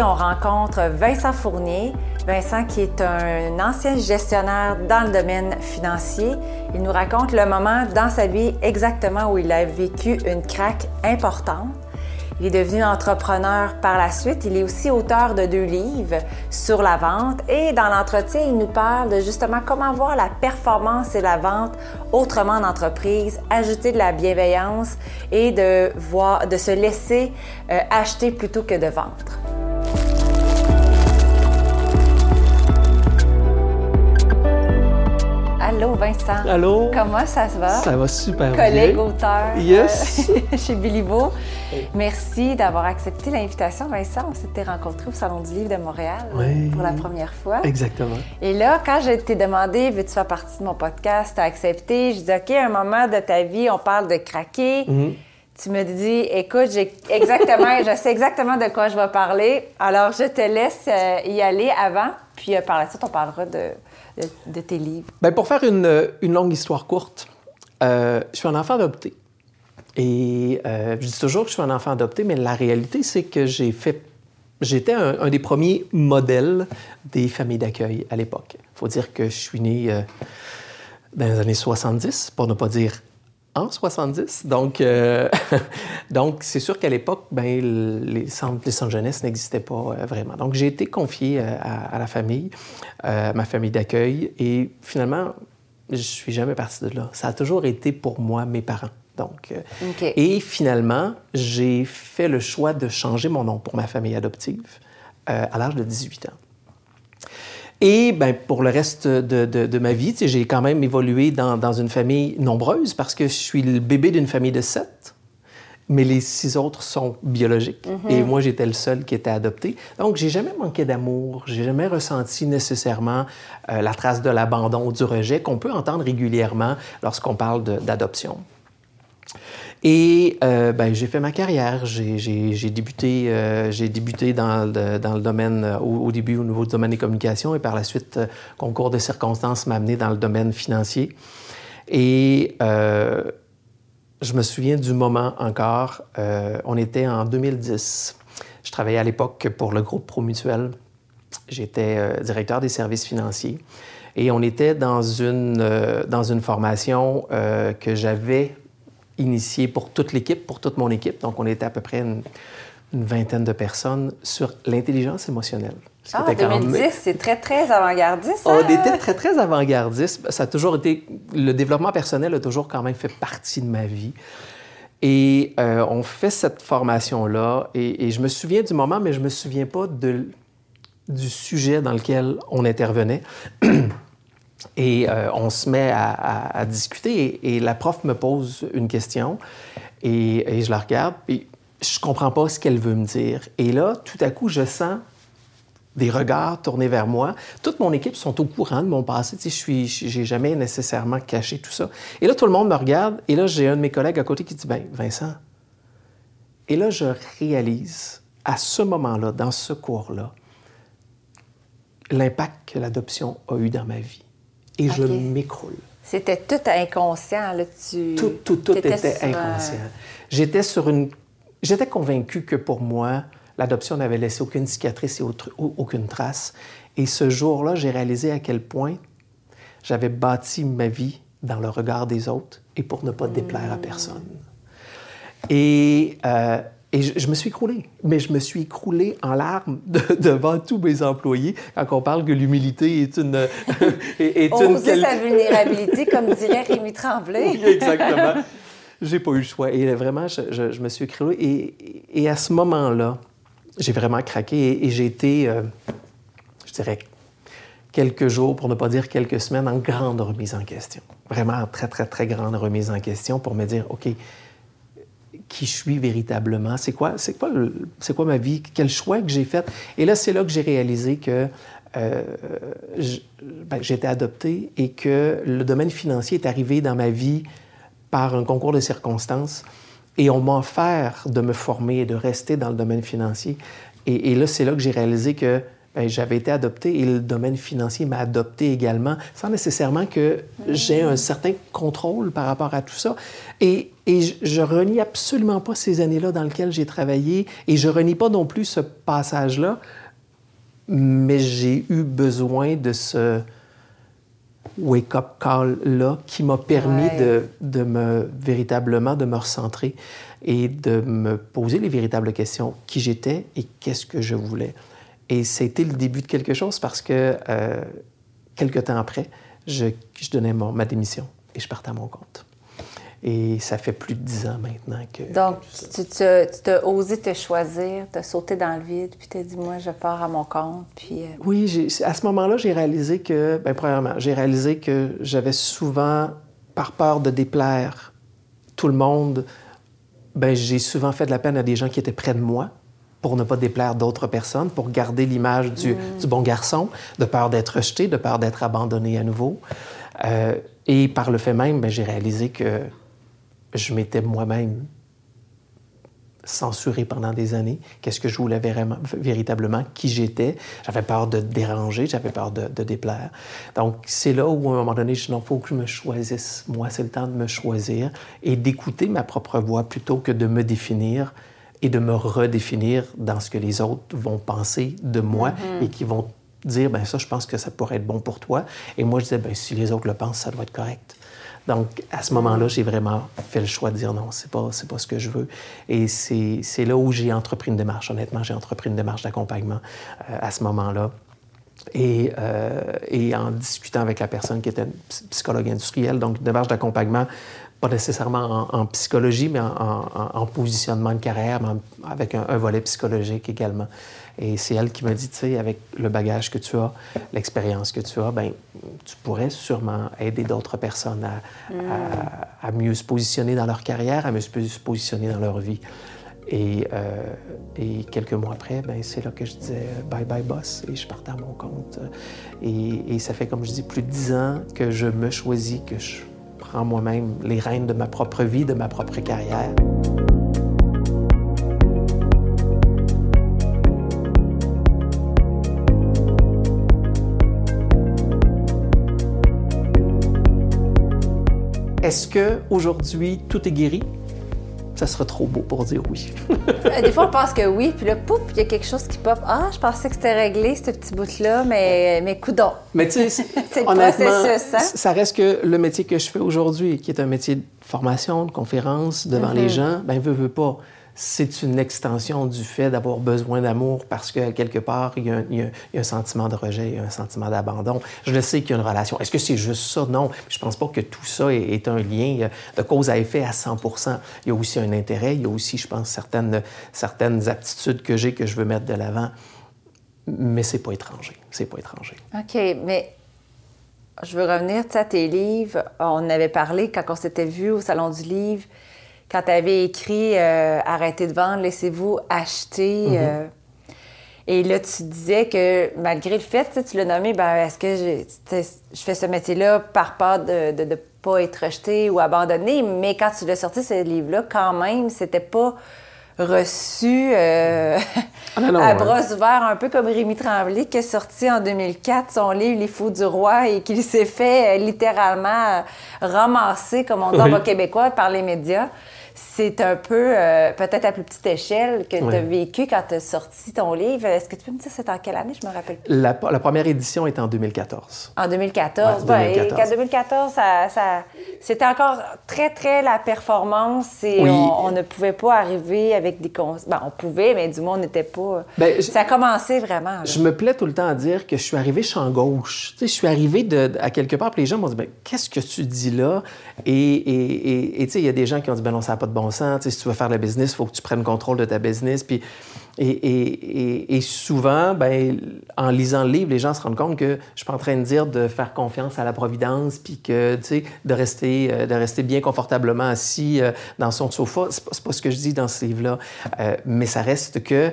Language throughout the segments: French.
On rencontre Vincent Fournier. Vincent qui est un ancien gestionnaire dans le domaine financier. Il nous raconte le moment dans sa vie exactement où il a vécu une craque importante. Il est devenu entrepreneur par la suite. Il est aussi auteur de deux livres sur la vente. Et dans l'entretien, il nous parle de justement comment voir la performance et la vente autrement en entreprise, ajouter de la bienveillance et de, voir, de se laisser euh, acheter plutôt que de vendre. Allô Vincent. Allô? Comment ça se va? Ça va super bien. Collègue auteur yes. Euh, chez Bilibo. Merci d'avoir accepté l'invitation, Vincent. On s'était rencontrés au Salon du Livre de Montréal pour la première fois. Exactement. Et là, quand je t'ai demandé, veux-tu faire partie de mon podcast, tu as accepté. Je dis, OK, à un moment de ta vie, on parle de craquer. Mm-hmm. Tu me dis, écoute, j'ai exactement, je sais exactement de quoi je vais parler. Alors, je te laisse euh, y aller avant, puis euh, par la suite, on parlera de, de, tes livres? Bien, pour faire une, une longue histoire courte, euh, je suis un enfant adopté. Et je dis toujours que je suis un enfant adopté, mais la réalité, c'est que j'ai fait. J'étais un, des premiers modèles des familles d'accueil à l'époque. Il faut dire que je suis né dans les années 70, pour ne pas dire en 70. Donc, euh, donc c'est sûr qu'à l'époque, ben, les, centres, les centres jeunesse n'existaient pas euh, vraiment. Donc, j'ai été confié euh, à, la famille, à ma famille d'accueil, et finalement, je suis jamais parti de là. Ça a toujours été pour moi mes parents. Donc, Et finalement, j'ai fait le choix de changer mon nom pour ma famille adoptive à l'âge de 18 ans. Et ben, pour le reste de, de, ma vie, j'ai quand même évolué dans, dans, une famille nombreuse parce que je suis le bébé d'une famille de sept, mais les six autres sont biologiques. Mhm. Et moi, j'étais le seul qui était adopté. Donc, j'ai jamais manqué d'amour, j'ai jamais ressenti nécessairement euh, la trace de l'abandon ou du rejet qu'on peut entendre régulièrement lorsqu'on parle d'adoption. Et euh, ben, j'ai fait ma carrière. J'ai débuté, euh, débuté dans le, domaine, euh, au, début au niveau du domaine des communications et par la suite, concours de circonstances m'a amené dans le domaine financier. Et je me souviens du moment encore, on était en 2010. Je travaillais à l'époque pour le groupe Promutuel. J'étais directeur des services financiers. Et on était dans une, dans une formation que j'avais initié pour toute l'équipe, pour toute mon équipe. Donc, on était à peu près une, vingtaine de personnes sur l'intelligence émotionnelle. Ah, 2010, c'est très, très avant-gardiste. On était très, très avant-gardiste. Ça a toujours été... Le développement personnel a toujours quand même fait partie de ma vie. Et euh, on fait cette formation-là, et, et, je me souviens du moment, mais je me souviens pas de, du sujet dans lequel on intervenait. Et euh, on se met à, discuter et, la prof me pose une question et, je la regarde et je comprends pas ce qu'elle veut me dire. Et là, tout à coup, je sens des regards tournés vers moi. Toute mon équipe sont au courant de mon passé. Tu sais, je j'ai jamais nécessairement caché tout ça. Et là, tout le monde me regarde et là, j'ai un de mes collègues à côté qui dit, ben, Vincent. Et là, je réalise à ce moment-là, dans ce cours-là, l'impact que l'adoption a eu dans ma vie et je m'écroule. C'était tout inconscient, là, tu... Tout, tout, tout était inconscient. J'étais sur une... J'étais convaincu que pour moi, l'adoption n'avait laissé aucune cicatrice et aucune trace. Et ce jour-là, j'ai réalisé à quel point j'avais bâti ma vie dans le regard des autres et pour ne pas déplaire à hmm. personne. Et euh, et je, me suis écroulé, mais je me suis écroulé en larmes devant tous mes employés quand on parle que l'humilité est une... est, on une sa vulnérabilité, comme dirait Rémi Tremblay. oui, exactement. J'ai pas eu le choix. Et vraiment, je, je, me suis écroulé. Et, et à ce moment-là, j'ai vraiment craqué et, j'ai été, euh, je dirais, quelques jours, pour ne pas dire quelques semaines, en grande remise en question. Vraiment en très, très, très grande remise en question pour me dire, OK, qui je suis véritablement, c'est quoi, c'est quoi, c'est quoi ma vie, quel choix que j'ai fait? Et là, c'est là que j'ai réalisé que euh, ben, j'étais adopté et que le domaine financier est arrivé dans ma vie par un concours de circonstances. Et on m'a offert de me former et de rester dans le domaine financier. Et, là, c'est là que j'ai réalisé que ben, j'avais été adopté et le domaine financier m'a adopté également, sans nécessairement que j'ai un certain contrôle par rapport à tout ça. Et, et je, renie absolument pas ces années-là dans lesquelles j'ai travaillé et je renie pas non plus ce passage-là, mais j'ai eu besoin de ce wake-up call-là qui m'a permis de, de, me véritablement de me recentrer et de me poser les véritables questions. Qui j'étais et qu'est-ce que je voulais? Et c'était le début de quelque chose parce que euh, quelques temps après, je, je donnais ma démission et je partais à mon compte. Et ça fait plus de dix ans maintenant que. Donc, tu, tu, as osé te choisir, tu as sauté dans le vide, puis tu as dit, moi, je pars à mon compte. Puis, euh, Oui, à ce moment-là, j'ai réalisé que, bien, premièrement, j'ai réalisé que j'avais souvent, par peur de déplaire tout le monde, ben j'ai souvent fait de la peine à des gens qui étaient près de moi pour ne pas déplaire d'autres personnes, pour garder l'image du, mm. bon garçon, de peur d'être rejeté, de peur d'être abandonné à nouveau. Euh, et par le fait même, ben, j'ai réalisé que je m'étais moi-même censuré pendant des années. Qu'est-ce que je voulais véritablement, qui j'étais? J'avais peur de déranger, j'avais peur de, déplaire. Donc, c'est là où, à un moment donné, je dis non, il faut que je me choisisse. Moi, c'est le temps de me choisir et d'écouter ma propre voix plutôt que de me définir et de me redéfinir dans ce que les autres vont penser de moi mm-hmm. et qui vont dire, ben ça, je pense que ça pourrait être bon pour toi. Et moi, je disais, ben si les autres le pensent, ça doit être correct. Donc, à ce moment-là, j'ai vraiment fait le choix de dire non, c'est pas, c'est pas ce que je veux. Et c'est, c'est là où j'ai entrepris une démarche. Honnêtement, j'ai entrepris une démarche d'accompagnement euh, à ce moment-là. Et, euh, et, en discutant avec la personne qui était une psychologue industrielle, donc une démarche d'accompagnement pas nécessairement en, psychologie, mais en, positionnement de carrière, mais avec un, volet psychologique également. Et c'est elle qui m'a dit, tu sais, avec le bagage que tu as, l'expérience que tu as, ben, tu pourrais sûrement aider d'autres personnes à, mieux se positionner dans leur carrière, à mieux se positionner dans leur vie. Et, euh, et quelques mois après, ben, c'est là que je disais bye bye boss et je partais à mon compte. Et, et ça fait, comme je dis, plus de dix ans que je me choisis, que je prends moi-même les rênes de ma propre vie, de ma propre carrière. Est-ce que aujourd'hui tout est guéri? Ça serait trop beau pour dire oui. Euh, des fois, on pense que oui, puis là, pouf, il y a quelque chose qui pop. Ah, je pensais que c'était réglé, ce petit bout-là, mais, mais coudons. Mais tu sais, honnêtement, hein? ça reste que le métier que je fais aujourd'hui, qui est un métier de formation, de conférence devant les mm-hmm. gens, ben veut, veut pas c'est une extension du fait d'avoir besoin d'amour parce que quelque part, il y, a, un sentiment de rejet, il y a un sentiment d'abandon. Je le sais qu'il y a une relation. Est-ce que c'est juste ça? Non. Je pense pas que tout ça est, un lien de cause à effet à 100 Il y a aussi un intérêt, il y a aussi, je pense, certaines, certaines aptitudes que j'ai que je veux mettre de l'avant. Mais c'est pas étranger. C'est pas étranger. OK, mais je veux revenir à tes livres. On avait parlé quand on s'était vu au Salon du Livre quand tu avais écrit euh, Arrêtez de vendre, laissez-vous acheter. Mhm. Euh, et là, tu disais que malgré le fait, tu l'as nommé, ben, est-ce que je, fais ce métier-là par peur de ne pas être rejeté ou abandonné? Mais quand tu l'as sorti, ce livre-là, quand même, c'était pas reçu euh, ah, à bras ouverts, un peu comme Rémi Tremblay, qui est sorti en 2004 son livre Les Fous du Roi et qui s'est fait littéralement ramasser, comme on dit en québécois, par les médias c'est un peu, euh, peut-être à plus petite échelle, que tu as vécu quand tu as sorti ton livre. Est-ce que tu peux me dire c'est en quelle année? Je me rappelle plus. La, première édition est en 2014. En 2014. Ouais, 2014. en 2014, ça, c'était encore très, très la performance et on, ne pouvait pas arriver avec des... Cons... Ben, on pouvait, mais du moins, on n'était pas... Ben, ça a commencé vraiment. Je me plais tout le temps à dire que je suis arrivé champ gauche. Tu sais, je suis arrivé de, à quelque part, puis les gens m'ont dit, ben, qu'est-ce que tu dis là? Et tu sais, il y a des gens qui ont dit, ben non, ça n'a pas de bon sens. si tu veux faire le business, il faut que tu prennes contrôle de ta business. Puis, et, souvent, ben, en lisant le livre, les gens se rendent compte que je suis pas en train de dire de faire confiance à la providence, puis que, de rester, euh, de rester bien confortablement assis euh, dans son sofa. C'est pas, pas ce que je dis dans ce livre-là. Euh, mais ça reste que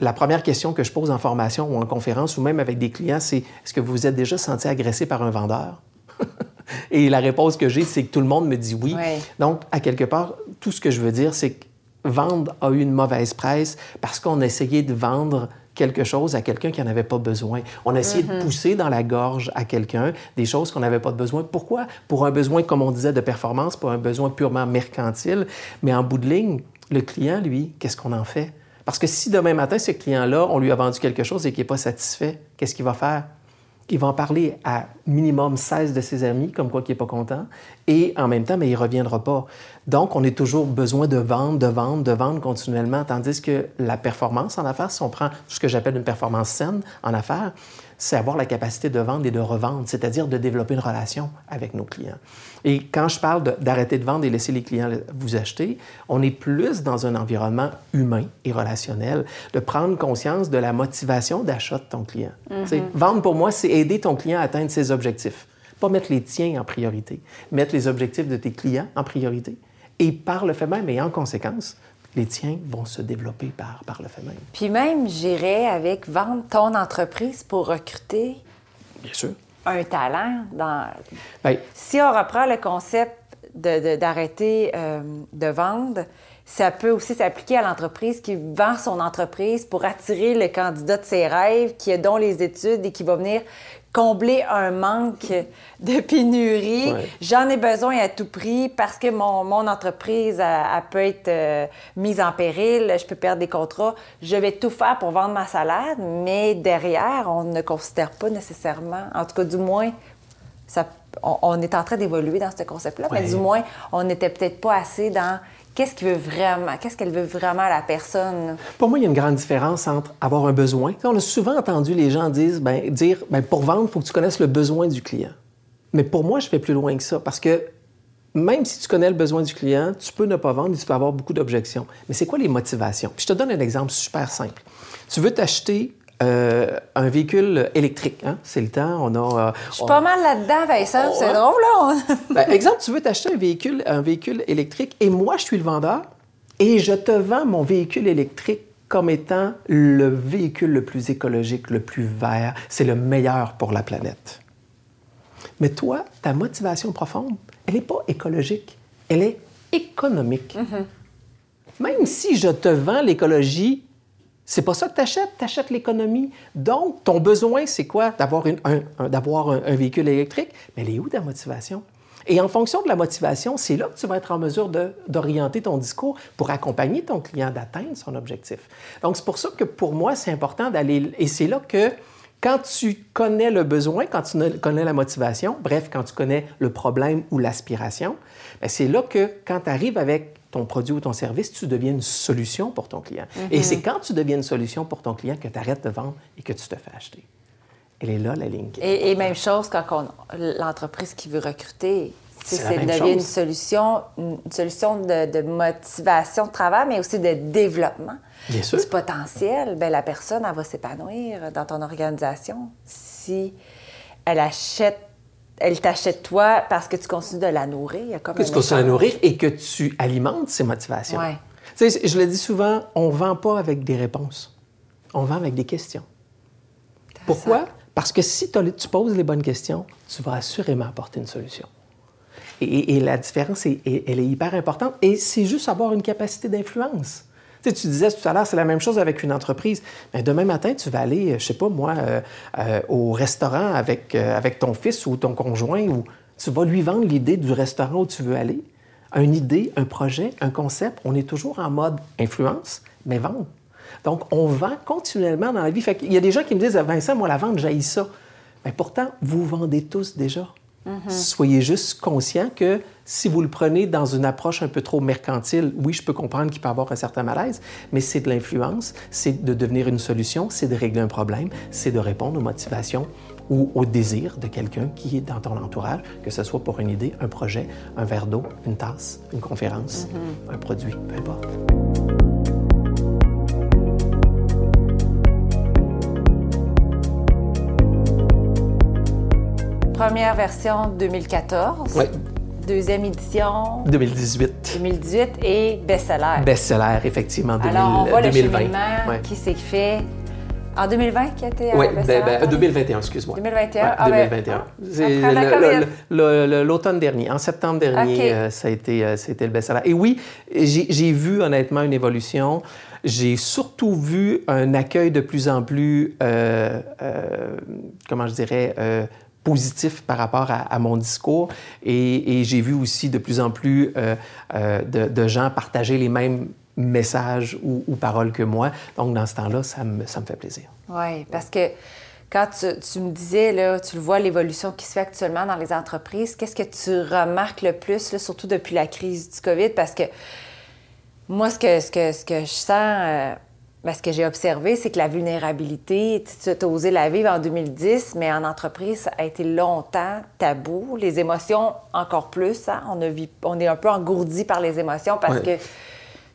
la première question que je pose en formation ou en conférence ou même avec des clients, c'est est-ce que vous vous êtes déjà senti agressé par un vendeur? Et la réponse que j'ai, c'est que tout le monde me dit oui. Donc, à quelque part, tout ce que je veux dire, c'est que vendre a eu une mauvaise presse parce qu'on a essayé de vendre quelque chose à quelqu'un qui n'en avait pas besoin. On a essayé de pousser dans la gorge à quelqu'un des choses qu'on n'avait pas besoin. Pourquoi? Pour un besoin, comme on disait, de performance, pour un besoin purement mercantile. Mais en bout de ligne, le client, lui, qu'est-ce qu'on en fait? Parce que si demain matin, ce client-là, on lui a vendu quelque chose et qu'il n'est pas satisfait, qu'est-ce qu'il va faire? Il va en parler à minimum 16 de ses amis, comme quoi qu'il n'est pas content, et en même temps, mais il ne reviendra pas. Donc, on a toujours besoin de vendre, de vendre, de vendre continuellement, tandis que la performance en affaires, si on prend ce que j'appelle une performance saine en affaires, c'est avoir la capacité de vendre et de revendre, c'est-à-dire de développer une relation avec nos clients. Et quand je parle d'arrêter de, vendre et laisser les clients vous acheter, on est plus dans un environnement humain et relationnel, de prendre conscience de la motivation d'achat de ton client. Mm-hmm. Vendre pour moi, c'est aider ton client à atteindre ses objectifs. Pas mettre les tiens en priorité, mettre les objectifs de tes clients en priorité. Et par le fait même, et en conséquence, les tiens vont se développer par, par le fait même. Puis même, j'irais avec vendre ton entreprise pour recruter. Bien sûr. Un talent. Dans... Ben, si on reprend le concept d'arrêter de, euh, de vendre, ça peut aussi s'appliquer à l'entreprise qui vend son entreprise pour attirer le candidat de ses rêves, qui a donc les études et qui va venir combler un manque de pénurie. J'en ai besoin à tout prix parce que mon, mon entreprise elle, peut être euh, mise en péril, je peux perdre des contrats. Je vais tout faire pour vendre ma salade, mais derrière, on ne considère pas nécessairement, en tout cas du moins, ça, on, est en train d'évoluer dans ce concept-là, mais du moins, on n'était peut-être pas assez dans qu'est-ce veut vraiment, qu'est-ce qu'elle veut vraiment la personne? Pour moi, il y a une grande différence entre avoir un besoin. On a souvent entendu les gens dire, ben, dire ben, pour vendre, il faut que tu connaisses le besoin du client. Mais pour moi, je vais plus loin que ça parce que même si tu connais le besoin du client, tu peux ne pas vendre et tu peux avoir beaucoup d'objections. Mais c'est quoi les motivations? je te donne un exemple super simple. Tu veux t'acheter euh, un véhicule électrique. Hein? C'est le temps, on a... Euh, je suis pas mal là-dedans, Vincent, c'est drôle, là. Ben, exemple, tu veux t'acheter un véhicule, un véhicule électrique et moi, je suis le vendeur et je te vends mon véhicule électrique comme étant le véhicule le plus écologique, le plus vert. C'est le meilleur pour la planète. Mais toi, ta motivation profonde, elle n'est pas écologique, elle est économique. Mm-hmm. Même si je te vends l'écologie c'est pas ça que tu achètes, tu achètes l'économie. Donc, ton besoin, c'est quoi? D'avoir, un, un, véhicule électrique. Mais elle est où ta motivation? Et en fonction de la motivation, c'est là que tu vas être en mesure d'orienter ton discours pour accompagner ton client d'atteindre son objectif. Donc, c'est pour ça que pour moi, c'est important d'aller. Et c'est là que quand tu connais le besoin, quand tu connais la motivation, bref, quand tu connais le problème ou l'aspiration, ben, c'est là que quand tu arrives avec ton produit ou ton service, tu deviens une solution pour ton client. Et mhm. c'est quand tu deviens une solution pour ton client que tu arrêtes de vendre et que tu te fais acheter. Elle est là, la ligne. Et, même chose quand l'entreprise qui veut recruter, c'est devient une solution, une solution de, motivation de travail, mais aussi de développement Bien sûr. du potentiel. Bien, la personne, elle va s'épanouir dans ton organisation si elle achète elle t'achète toi parce que tu continues de la nourrir. Comme que tu continues de la nourrir et que tu alimentes ses motivations. Ouais. Tu sais, je le dis souvent, on ne vend pas avec des réponses. On vend avec des questions. Pourquoi? Parce que si tu poses les bonnes questions, tu vas assurément apporter une solution. Et, la différence, elle est hyper importante. Et c'est juste avoir une capacité d'influence. Tu, disais tout à l'heure, c'est la même chose avec une entreprise. Mais demain matin, tu vas aller, je sais pas moi, euh, euh, au restaurant avec, euh, ton fils ou ton conjoint, ou tu vas lui vendre l'idée du restaurant où tu veux aller. Une idée, un projet, un concept, on est toujours en mode influence, mais vendre. Donc, on vend continuellement dans la vie. Il y a des gens qui me disent, Vincent, moi, la vente, j'haïs ça. Mais pourtant, vous vendez tous déjà. Mm-hmm. Soyez juste conscient que si vous le prenez dans une approche un peu trop mercantile, oui, je peux comprendre qu'il peut avoir un certain malaise, mais c'est de l'influence, c'est de devenir une solution, c'est de régler un problème, c'est de répondre aux motivations ou aux désirs de quelqu'un qui est dans ton entourage, que ce soit pour une idée, un projet, un verre d'eau, une tasse, une conférence, mm-hmm. un produit, peu importe. Première version 2014. Oui. Deuxième édition. 2018. 2018 et best-seller. Best-seller, effectivement, Alors, on voit le cheminement qui s'est fait en 2020 qui a été Oui, ben, ben, 2021, excuse-moi. 2021. 2021. C'est l'automne dernier, en septembre dernier, euh, ça, a été, euh, le best-seller. Et oui, j'ai vu honnêtement une évolution. J'ai surtout vu un accueil de plus en plus, euh, comment je dirais, positif par rapport à, mon discours. Et, j'ai vu aussi de plus en plus de, gens partager les mêmes messages ou, paroles que moi. Donc, dans ce temps-là, ça me, ça me fait plaisir. Oui, parce que quand tu, me disais, là, tu le vois, l'évolution qui se fait actuellement dans les entreprises, qu'est-ce que tu remarques le plus, surtout depuis la crise du COVID? Parce que moi, ce que, ce que, ce que je sens, euh, ben, ce que j'ai observé, c'est que la vulnérabilité, tu as osé la vivre en 2010, mais en entreprise, ça a été longtemps tabou. Les émotions, encore plus. Hein. On, a on est un peu engourdi par les émotions parce que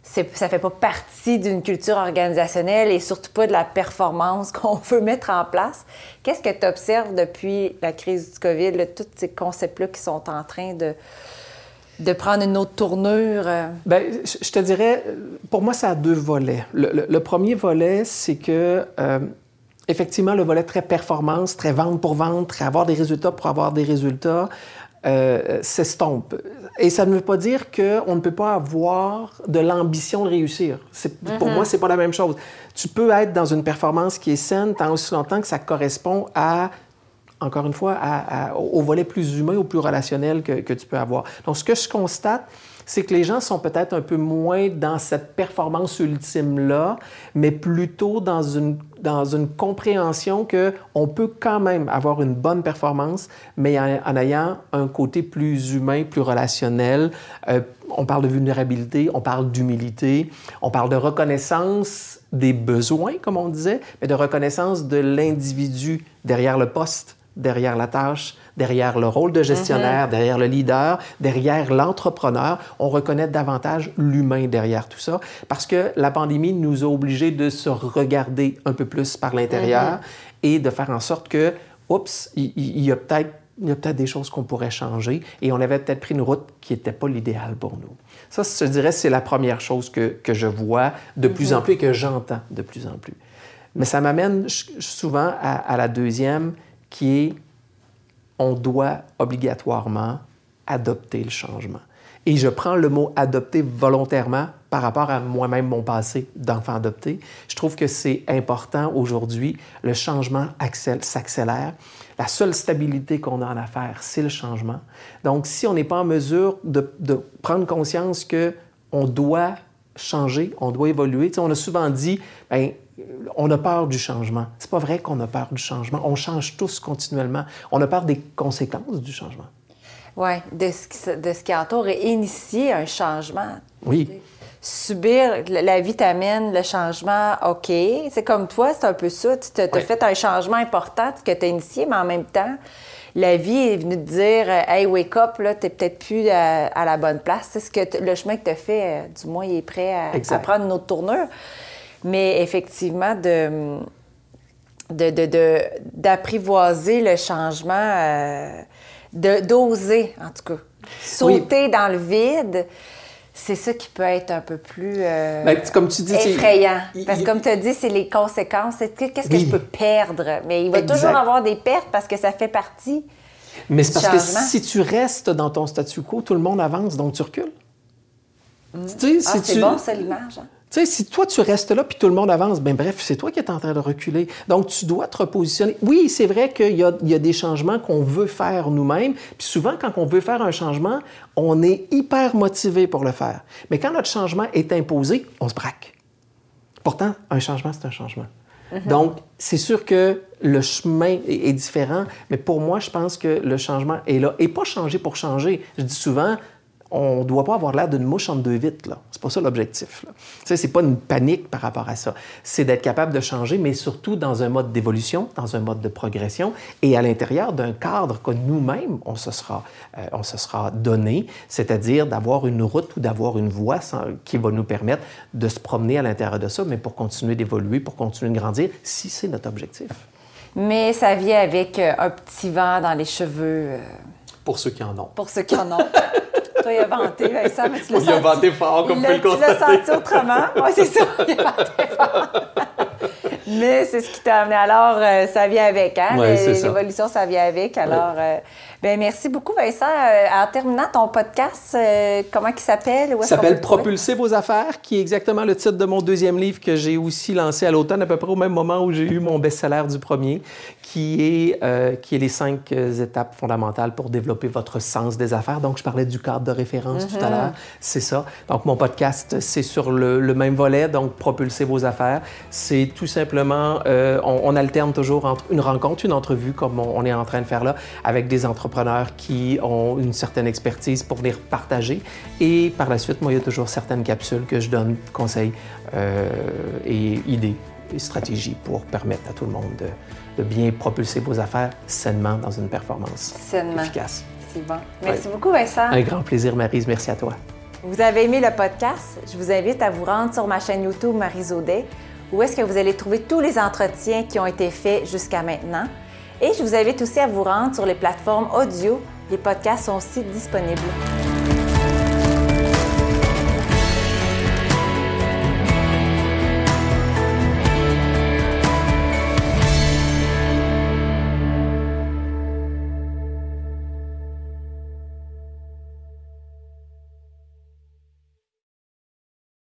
ça ne fait pas partie d'une culture organisationnelle et surtout pas de la performance qu'on veut mettre en place. Qu'est-ce que tu observes depuis la crise du COVID, tous ces concepts-là qui sont en train de, de prendre une autre tournure? Euh? Bien, je te dirais, pour moi, ça a deux volets. Le, premier volet, c'est que, euh, effectivement, le volet très performance, très vente pour vente, très avoir des résultats pour avoir des résultats, euh, s'estompe. Et ça ne veut pas dire qu'on ne peut pas avoir de l'ambition de réussir. Pour moi, mm-hmm. c'est pas la même chose. Tu peux être dans une performance qui est saine tant aussi longtemps que ça correspond à encore une fois, au volet plus humain ou plus relationnel que, tu peux avoir. Donc, ce que je constate, c'est que les gens sont peut-être un peu moins dans cette performance ultime-là, mais plutôt dans une, dans une compréhension qu'on peut quand même avoir une bonne performance, mais en, ayant un côté plus humain, plus relationnel. Euh, on parle de vulnérabilité, on parle d'humilité, on parle de reconnaissance des besoins, comme on disait, mais de reconnaissance de l'individu derrière le poste derrière la tâche, derrière le rôle de gestionnaire, mhm. derrière le leader, derrière l'entrepreneur. On reconnaît davantage l'humain derrière tout ça parce que la pandémie nous a obligés de se regarder un peu plus par l'intérieur mhm. et de faire en sorte que, oups, il, y a peut-être il y a peut-être des choses qu'on pourrait changer et on avait peut-être pris une route qui n'était pas l'idéal pour nous. Ça, je dirais, c'est la première chose que, que, je vois de plus en mhm. plus et que j'entends de plus en plus. Mais ça m'amène souvent à, à, la deuxième, qui est on doit obligatoirement adopter le changement. Et je prends le mot adopter volontairement par rapport à moi-même, mon passé d'enfant adopté. Je trouve que c'est important aujourd'hui. Le changement s'accélère. La seule stabilité qu'on a en affaires, c'est le changement. Donc, si on n'est pas en mesure de, de prendre conscience que on doit changer, on doit évoluer, on a souvent dit, ben, on a peur du changement. C'est pas vrai qu'on a peur du changement. On change tous continuellement. On a peur des conséquences du changement. Oui, de ce, qui, de ce qui entoure et initier un changement. Oui. Subir, la vie t'amène le changement, OK. C'est comme toi, c'est un peu ça. Tu as, fait un changement important que tu as initié, mais en même temps, la vie est venue te dire Hey, wake up, là, t'es peut-être plus à, la bonne place. C'est ce que le chemin que tu as fait, euh, du moins, il est prêt à, à prendre une autre tournure. Mais effectivement, de, d'apprivoiser le changement, euh, d'oser, en tout cas. Sauter dans le vide, c'est ça qui peut être un peu plus euh, ben, comme tu dis, effrayant. parce que comme tu as dit, c'est les conséquences. Qu'est-ce que je peux perdre? Mais il va toujours avoir des pertes parce que ça fait partie. Mais c'est parce que si tu restes dans ton statu quo, tout le monde avance, donc tu recules. Mm. Tu sais, ah, c'est bon, c'est l'image. Hein? Tu sais, si toi, tu restes là puis tout le monde avance, ben bref, c'est toi qui es en train de reculer. Donc, tu dois te repositionner. Oui, c'est vrai qu'il y, a des changements qu'on veut faire nous-mêmes. Puis souvent, quand on veut faire un changement, on est hyper motivé pour le faire. Mais quand notre changement est imposé, on se braque. Pourtant, un changement, c'est un changement. Mm-hmm. Donc, c'est sûr que le chemin est, différent, mais pour moi, je pense que le changement est là. Et pas changer pour changer. Je dis souvent, on ne doit pas avoir l'air d'une mouche en deux vitres. Là. C'est pas ça l'objectif. Ce n'est pas une panique par rapport à ça. C'est d'être capable de changer, mais surtout dans un mode d'évolution, dans un mode de progression et à l'intérieur d'un cadre que nous-mêmes, on, se sera, euh, on se sera donné, c'est-à-dire d'avoir une route ou d'avoir une voie qui va nous permettre de se promener à l'intérieur de ça, mais pour continuer d'évoluer, pour continuer de grandir, si c'est notre objectif. Mais ça vient avec euh, un petit vent dans les cheveux. Euh, pour ceux qui en ont. Pour ceux qui en ont. Toi, il a vanté, Vincent, mais tu l'as senti. Il a vanté fort, comme vous pouvez le constater. Tu l'as senti autrement? Oui, c'est ça. Il a vanté fort. mais c'est ce qui t'a amené. Alors, euh, ça vient avec, hein? L'évolution, ça. vient avec. Alors, euh, Bien, merci beaucoup, Vincent. Euh, en terminant ton podcast, euh, comment il s'appelle? Il s'appelle Propulser vos affaires, qui est exactement le titre de mon deuxième livre que j'ai aussi lancé à l'automne, à peu près au même moment où j'ai eu mon best-seller du premier, qui est, euh, qui est les cinq étapes fondamentales pour développer votre sens des affaires. Donc, je parlais du cadre de référence tout à mhm. l'heure. C'est ça. Donc, mon podcast, c'est sur le, même volet, donc Propulser vos affaires. C'est tout simplement, on, alterne toujours entre une rencontre, une entrevue, comme on, on est en train de faire là, avec des entrepreneurs entrepreneurs qui ont une certaine expertise pour venir partager. Et par la suite, moi, il y a toujours certaines capsules que je donne conseils euh, et idées et stratégies pour permettre à tout le monde de, bien propulser vos affaires sainement dans une performance efficace. C'est bon. Merci beaucoup, Vincent. Un grand plaisir, Marise. Merci à toi. Vous avez aimé le podcast? Je vous invite à vous rendre sur ma chaîne YouTube Marise Audet, où est-ce que vous allez trouver tous les entretiens qui ont été faits jusqu'à maintenant. Et je vous invite aussi à vous rendre sur les plateformes audio. Les podcasts sont aussi disponibles.